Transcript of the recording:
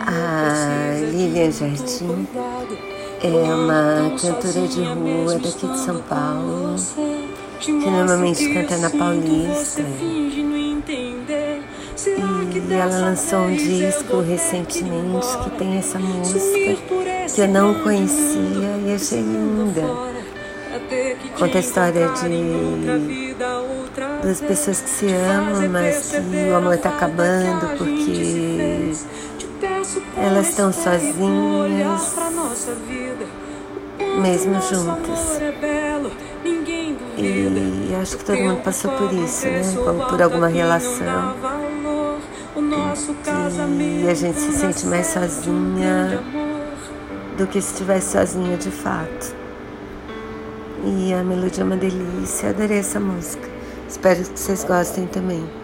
A Lilian Jardim é uma cantora de rua daqui de São Paulo, que normalmente canta na Paulista. E ela lançou um disco recentemente que tem essa música que eu não conhecia e achei linda. Conta a história de duas pessoas que se amam, mas que o amor está acabando porque elas estão sozinhas, mesmo juntas. E acho que todo mundo passou por isso, né? Por alguma relação. E a gente se sente mais sozinha do que se estivesse sozinha de fato. E a melodia é uma delícia, adorei essa música. Espero que vocês gostem também.